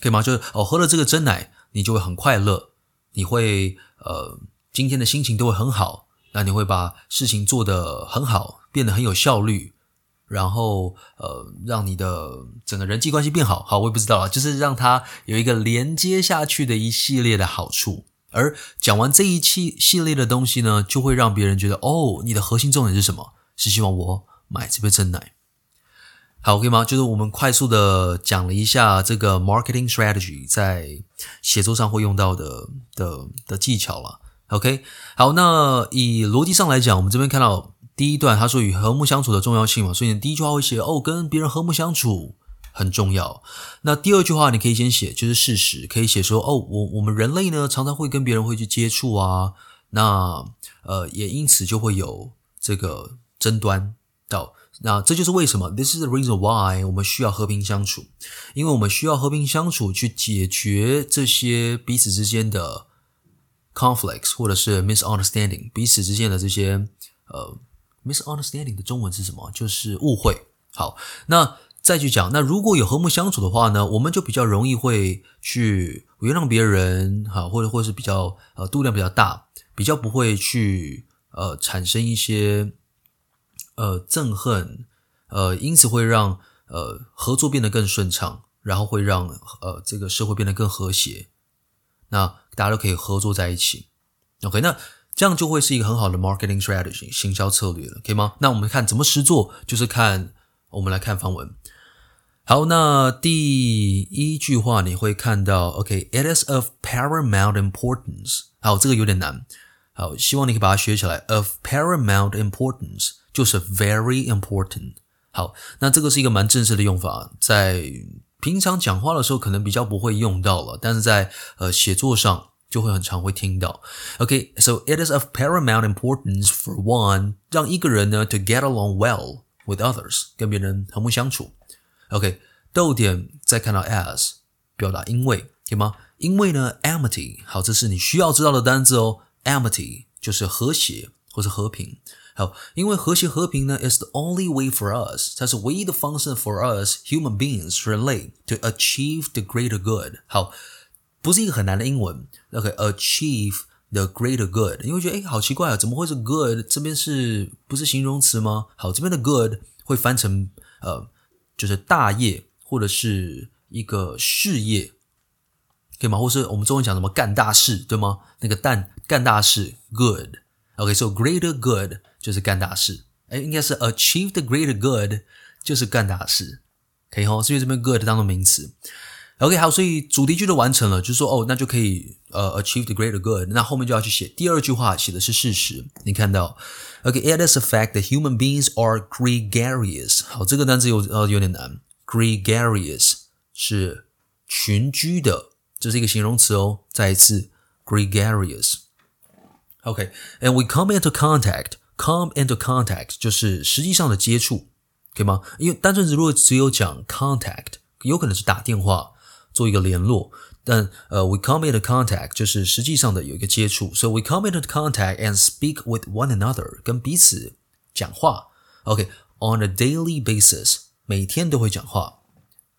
可以吗？就是哦，喝了这个真奶，你就会很快乐，你会呃今天的心情都会很好。那你会把事情做得很好，变得很有效率，然后呃，让你的整个人际关系变好。好，我也不知道啊，就是让它有一个连接下去的一系列的好处。而讲完这一期系列的东西呢，就会让别人觉得哦，你的核心重点是什么？是希望我买这杯真奶。好，OK 吗？就是我们快速的讲了一下这个 marketing strategy 在写作上会用到的的的技巧了。OK，好，那以逻辑上来讲，我们这边看到第一段，他说与和睦相处的重要性嘛，所以你第一句话会写哦，跟别人和睦相处很重要。那第二句话你可以先写，就是事实，可以写说哦，我我们人类呢常常会跟别人会去接触啊，那呃也因此就会有这个争端到，那这就是为什么，This is the reason why 我们需要和平相处，因为我们需要和平相处去解决这些彼此之间的。conflicts 或者是 misunderstanding 彼此之间的这些呃 misunderstanding 的中文是什么？就是误会。好，那再去讲，那如果有和睦相处的话呢，我们就比较容易会去原谅别人，哈，或者或者是比较呃度量比较大，比较不会去呃产生一些呃憎恨，呃，因此会让呃合作变得更顺畅，然后会让呃这个社会变得更和谐。那大家都可以合作在一起，OK？那这样就会是一个很好的 marketing strategy 行销策略了，可以吗？那我们看怎么实做，就是看我们来看范文。好，那第一句话你会看到，OK？It is of paramount importance。好，这个有点难，好，希望你可以把它学起来。Of paramount importance 就是 very important。好，那这个是一个蛮正式的用法，在。平常讲话的时候可能比较不会用到了，但是在呃写作上就会很常会听到。OK，so、it is of paramount importance for one，让一个人呢 to get along well with others，跟别人和睦相处。OK，逗点再看到 as，表达因为，可以吗？因为呢，amity，好，这是你需要知道的单字哦。amity 就是和谐或是和平。好，因为和谐和平呢，is the only way for us，它是唯一的方式 for us human beings 人类 to achieve the greater good。好， 不是一个很难的英文。OK，achieve、okay, the greater good，你会觉得哎，好奇怪啊，怎么会是 good？这边是不是形容词吗？好，这边的 good 会翻成呃，就是大业或者是一个事业，可以吗？或是我们中文讲什么干大事，对吗？那个干干大事，good。OK，so、okay, greater good 就是干大事。哎，应该是 achieve the greater good 就是干大事，可以吼，所以这边 good 当做名词。OK，好，所以主题句都完成了，就是说哦，那就可以呃 achieve the greater good。那后面就要去写第二句话，写的是事实。你看到，OK，it is a fact that human beings are gregarious。好，这个单词有呃有点难，gregarious 是群居的，这是一个形容词哦。再一次，gregarious。OK，and we come into contact Come into contact 就是实际上的接触，可以吗？因为单纯如果只有讲 contact，有可能是打电话。做一个联络，但呃，we come into contact 就是实际上的有一个接触，so we come into contact and speak with one another，跟彼此讲话，OK，on a daily basis，每天都会讲话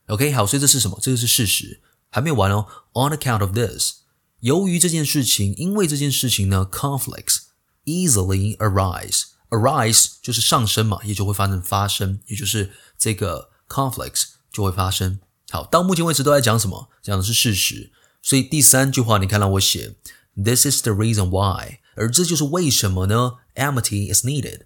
，OK，好，所以这是什么？这个是事实，还没完哦，on account of this，由于这件事情，因为这件事情呢，conflicts easily arise，arise 就是上升嘛，也就会发生发生，也就是这个 conflicts 就会发生。好，到目前为止都在讲什么？讲的是事实。所以第三句话，你看到我写，This is the reason why，而这就是为什么呢？Amity is needed，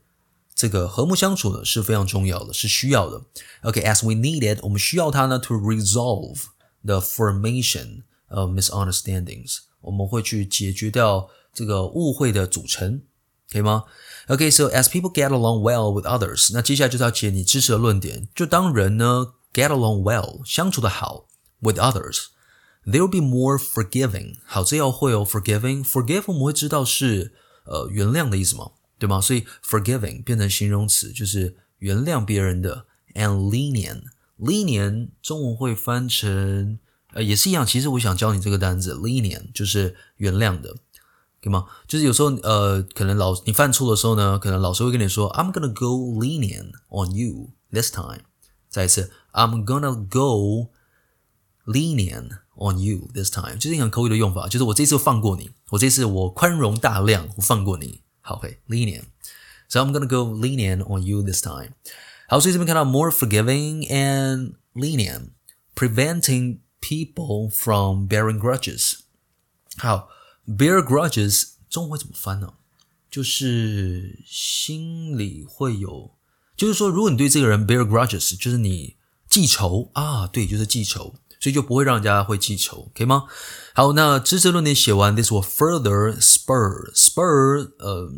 这个和睦相处呢是非常重要的，是需要的。OK，as、okay, we need it，我们需要它呢，to resolve the formation of misunderstandings，我们会去解决掉这个误会的组成，可以吗？OK，so、as people get along well with others，那接下来就是要解你支持的论点，就当人呢。Get along well，相处的好，with others，they will be more forgiving。好，这要会哦，forgiving，forgive 我们会知道是呃原谅的意思嘛，对吗？所以 forgiving 变成形容词就是原谅别人的，and lenient，lenient 中文会翻成呃也是一样。其实我想教你这个单词，lenient 就是原谅的，对吗？就是有时候呃可能老你犯错的时候呢，可能老师会跟你说，I'm gonna go lenient on you this time。再一次，I'm gonna go lenient on you this time，就是很口语的用法，就是我这次放过你，我这次我宽容大量，我放过你。好，嘿，lenient，so I'm gonna go lenient on you this time。好，所以这边看到 more forgiving and lenient，preventing people from bearing grudges。好 ，bear grudges 中文会怎么翻呢？就是心里会有。就是说，如果你对这个人 bear grudges，就是你记仇啊，对，就是记仇，所以就不会让人家会记仇，可以吗？好，那支持论点写完，this will further spur spur，呃，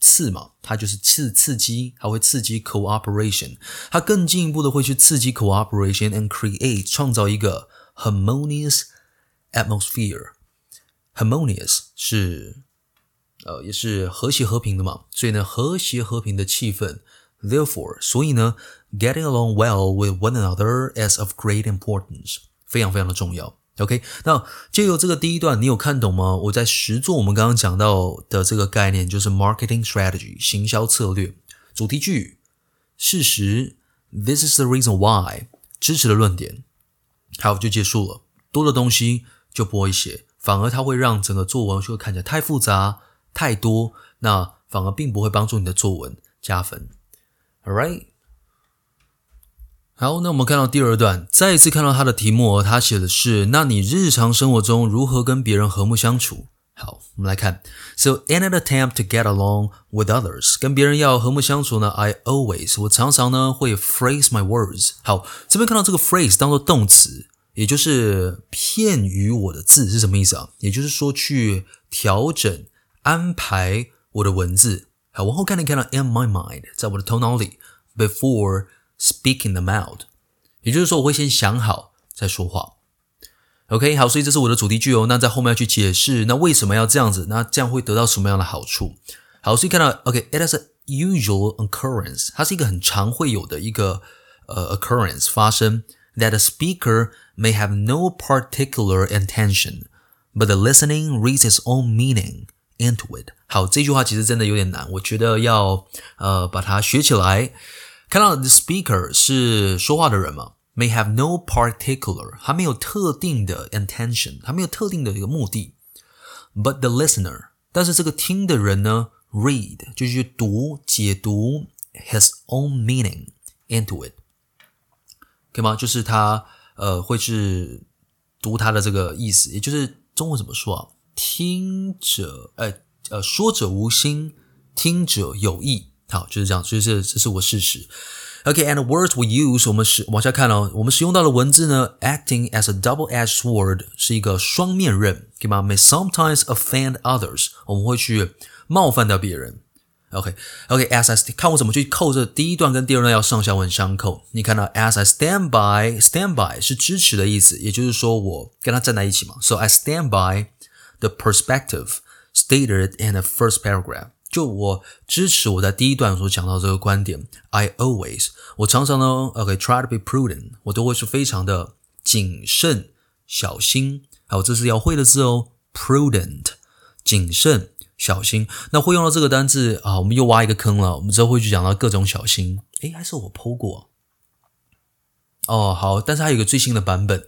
刺嘛，它就是刺刺激，它会刺激 cooperation，它更进一步的会去刺激 cooperation and create 创造一个 harmonious atmosphere。Harmonious 是呃也是和谐和平的嘛，所以呢，和谐和平的气氛。Therefore，所以呢，getting along well with one another is of great importance，非常非常的重要。OK，那借由这个第一段，你有看懂吗？我在实作我们刚刚讲到的这个概念，就是 marketing strategy，行销策略。主题句，事实，This is the reason why，支持的论点，好，就结束了。多的东西就不会写，反而它会让整个作文就会看起来太复杂、太多，那反而并不会帮助你的作文加分。All right，好，那我们看到第二段，再一次看到他的题目，他写的是：那你日常生活中如何跟别人和睦相处？好，我们来看。So in an attempt to get along with others，跟别人要和睦相处呢？I always，我常常呢会 phrase my words。好，这边看到这个 phrase 当做动词，也就是片语我的字是什么意思啊？也就是说去调整、安排我的文字。好，往后看，你看到 in my mind，在我的头脑里，before speaking them out，也就是说，我会先想好再说话。OK，好，所以这是我的主题句哦。那在后面要去解释，那为什么要这样子？那这样会得到什么样的好处？好，所以看到 OK，it is a usual occurrence，它是一个很常会有的一个呃 occurrence 发生 ，that a speaker may have no particular intention，but the listening reads its own meaning into it。好，这句话其实真的有点难，我觉得要呃把它学起来。看到 the speaker 是说话的人嘛， may have no particular，还没有特定的 intention，还没有特定的一个目的。But the listener，但是这个听的人呢，read 就是去读解读 his own meaning into it， 可以吗？就是他呃会去读他的这个意思，也就是中文怎么说啊？听者，呃呃，说者无心，听者有意。好，就是这样，所以这这是我事实。OK，and、words we use，我们使往下看哦，我们使用到的文字呢，acting as a double-edged sword 是一个双面刃，对吗？May sometimes offend others，我们会去冒犯到别人。OK，OK，as、okay, I 看我怎么去扣这第一段跟第二段要上下文相扣。你看到 as I stand by，stand by 是支持的意思，也就是说我跟他站在一起嘛。So I stand by the perspective stated in the first paragraph。就我支持我在第一段所讲到这个观点，I always，我常常呢，OK，try to be prudent，我都会是非常的谨慎、小心。还有这是要会的字哦，prudent，谨慎、小心。那会用到这个单字啊，我们又挖一个坑了。我们之后会去讲到各种小心。诶，还是我 po 过？哦，好，但是还有一个最新的版本。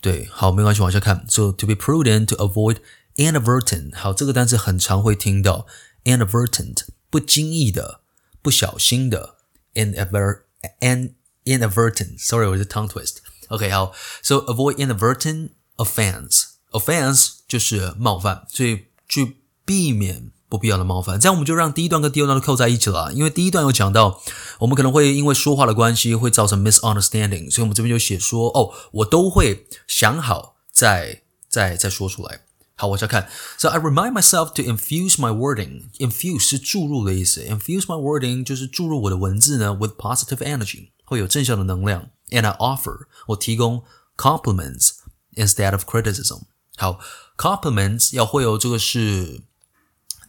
对，好，没关系，往下看。So to be prudent, to avoid inadvertent，好，这个单字很常会听到。inadvertent 不经意的、不小心的，inadvert an inadvertent，sorry，我是 tongue twist。OK，好，so avoid inadvertent offense。offense 就是冒犯，所以去避免不必要的冒犯。这样我们就让第一段跟第二段都扣在一起了。因为第一段有讲到，我们可能会因为说话的关系会造成 misunderstanding，所以我们这边就写说，哦，我都会想好再再再说出来。好，往下看。So I remind myself to infuse my wording. Infuse 是注入的意思。Infuse my wording 就是注入我的文字呢，with positive energy，会有正向的能量。And I offer 我提供 compliments instead of criticism。好，compliments 要会有这个是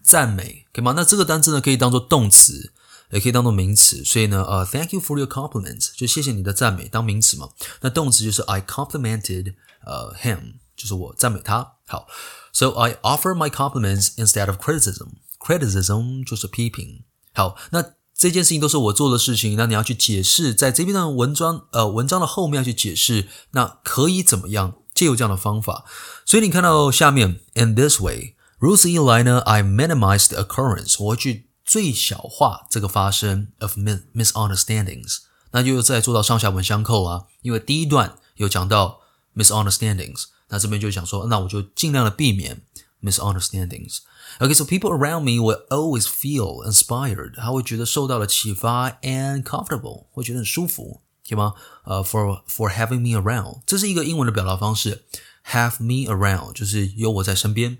赞美，可以吗？那这个单词呢，可以当做动词，也可以当做名词。所以呢，呃、，Thank you for your compliments，就谢谢你的赞美，当名词嘛。那动词就是 I complimented 呃、，him，就是我赞美他。好。So I offer my compliments instead of criticism. Criticism 就是批评。好，那这件事情都是我做的事情，那你要去解释，在这边的文章，呃，文章的后面要去解释，那可以怎么样？借由这样的方法。所以你看到下面，in this way，如此一来呢，I minimize the occurrence，我会去最小化这个发生 of misunderstandings。那就再做到上下文相扣啊，因为第一段有讲到 misunderstandings。那这边就想说，那我就尽量的避免 misunderstandings。Okay, so people around me will always feel inspired，他会觉得受到了启发，and comfortable，会觉得很舒服，对吗？呃、uh,，for for having me around，这是一个英文的表达方式，have me around 就是有我在身边。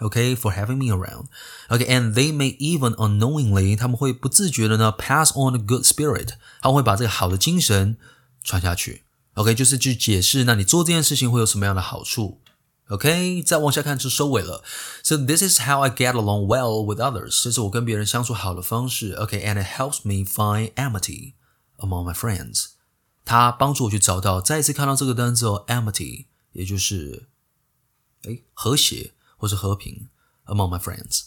Okay，for having me around。Okay，and they may even unknowingly，他们会不自觉的呢 pass on a good spirit，他们会把这个好的精神传下去。OK，就是去解释，那你做这件事情会有什么样的好处？OK，再往下看就收尾了。So this is how I get along well with others，这是我跟别人相处好的方式。OK，and it helps me find amity among my friends。它帮助我去找到，再一次看到这个单词哦，amity，也就是诶和谐 或是和平，among my friends。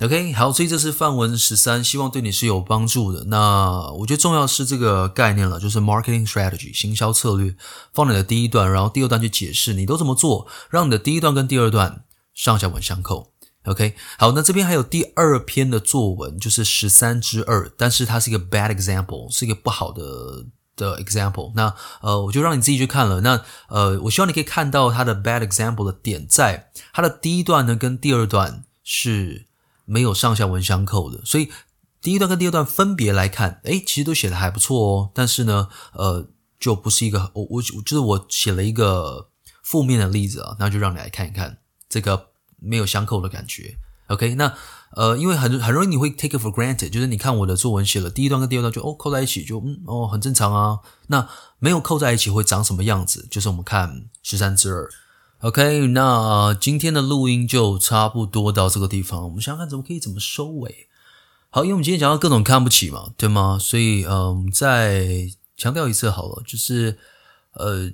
OK，好，所以这是范文十三，希望对你是有帮助的。那我觉得重要是这个概念了，就是 marketing strategy 行销策略，放你的第一段，然后第二段去解释你都怎么做，让你的第一段跟第二段上下文相扣。OK，好，那这边还有第二篇的作文，就是十三之二，但是它是一个 bad example，是一个不好的的 example。那呃，我就让你自己去看了。那呃，我希望你可以看到它的 bad example 的点在它的第一段呢，跟第二段是。没有上下文相扣的，所以第一段跟第二段分别来看，诶，其实都写的还不错哦。但是呢，呃，就不是一个我我就是我写了一个负面的例子啊，那就让你来看一看这个没有相扣的感觉。OK，那呃，因为很很容易你会 take it for granted，就是你看我的作文写了第一段跟第二段就哦扣在一起就嗯哦很正常啊。那没有扣在一起会长什么样子？就是我们看十三之二。OK，那今天的录音就差不多到这个地方。我们想想看怎么可以怎么收尾。好，因为我们今天讲到各种看不起嘛，对吗？所以，嗯，再强调一次好了，就是呃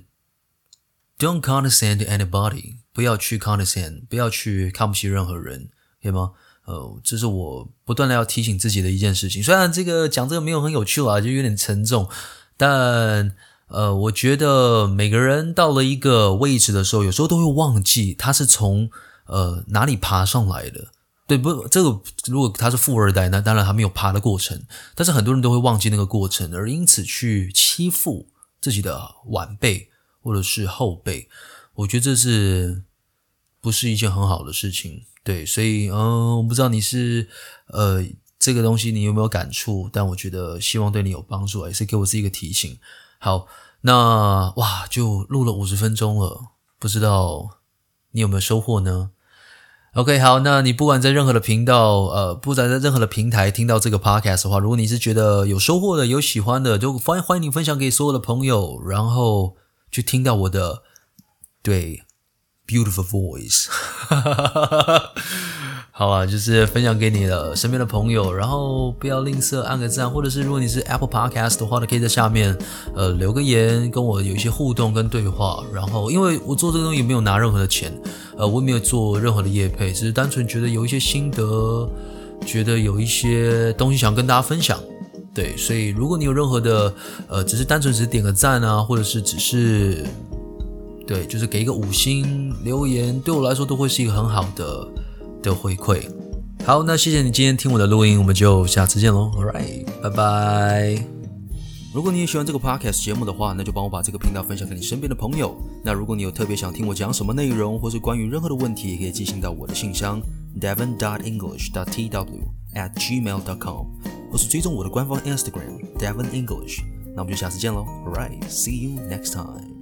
，don't condescend to anybody，不要去 condescend，不要去看不起任何人，可以吗？呃，这是我不断的要提醒自己的一件事情。虽然这个讲这个没有很有趣啦，就有点沉重。但呃，我觉得每个人到了一个位置的时候，有时候都会忘记他是从呃哪里爬上来的。对，不，这个如果他是富二代，那当然他没有爬的过程。但是很多人都会忘记那个过程，而因此去欺负自己的晚辈或者是后辈。我觉得这是不是一件很好的事情？对，所以嗯，我不知道你是呃这个东西你有没有感触，但我觉得希望对你有帮助，也是给我自己一个提醒。好，那哇，就录了五十分钟了，不知道你有没有收获呢？OK，好，那你不管在任何的频道，呃，不管在任何的平台听到这个 Podcast 的话，如果你是觉得有收获的、有喜欢的，就欢欢迎你分享给所有的朋友，然后去听到我的对 beautiful voice。[laughs] 好啊，就是分享给你的身边的朋友，然后不要吝啬按个赞，或者是如果你是 Apple Podcast 的话呢，可以在下面呃留个言，跟我有一些互动跟对话。然后，因为我做这个东西没有拿任何的钱，呃，我也没有做任何的业配，只是单纯觉得有一些心得，觉得有一些东西想跟大家分享。对，所以如果你有任何的呃，只是单纯只是点个赞啊，或者是只是对，就是给一个五星留言，对我来说都会是一个很好的。的回馈，好，那谢谢你今天听我的录音，我们就下次见喽，All right，拜拜。如果你也喜欢这个 podcast 节目的话，那就帮我把这个频道分享给你身边的朋友。那如果你有特别想听我讲什么内容，或是关于任何的问题，也可以寄信到我的信箱 devon dot english dot tw at gmail dot com，或是追踪我的官方 Instagram devon english。那我们就下次见喽，All right，see you next time。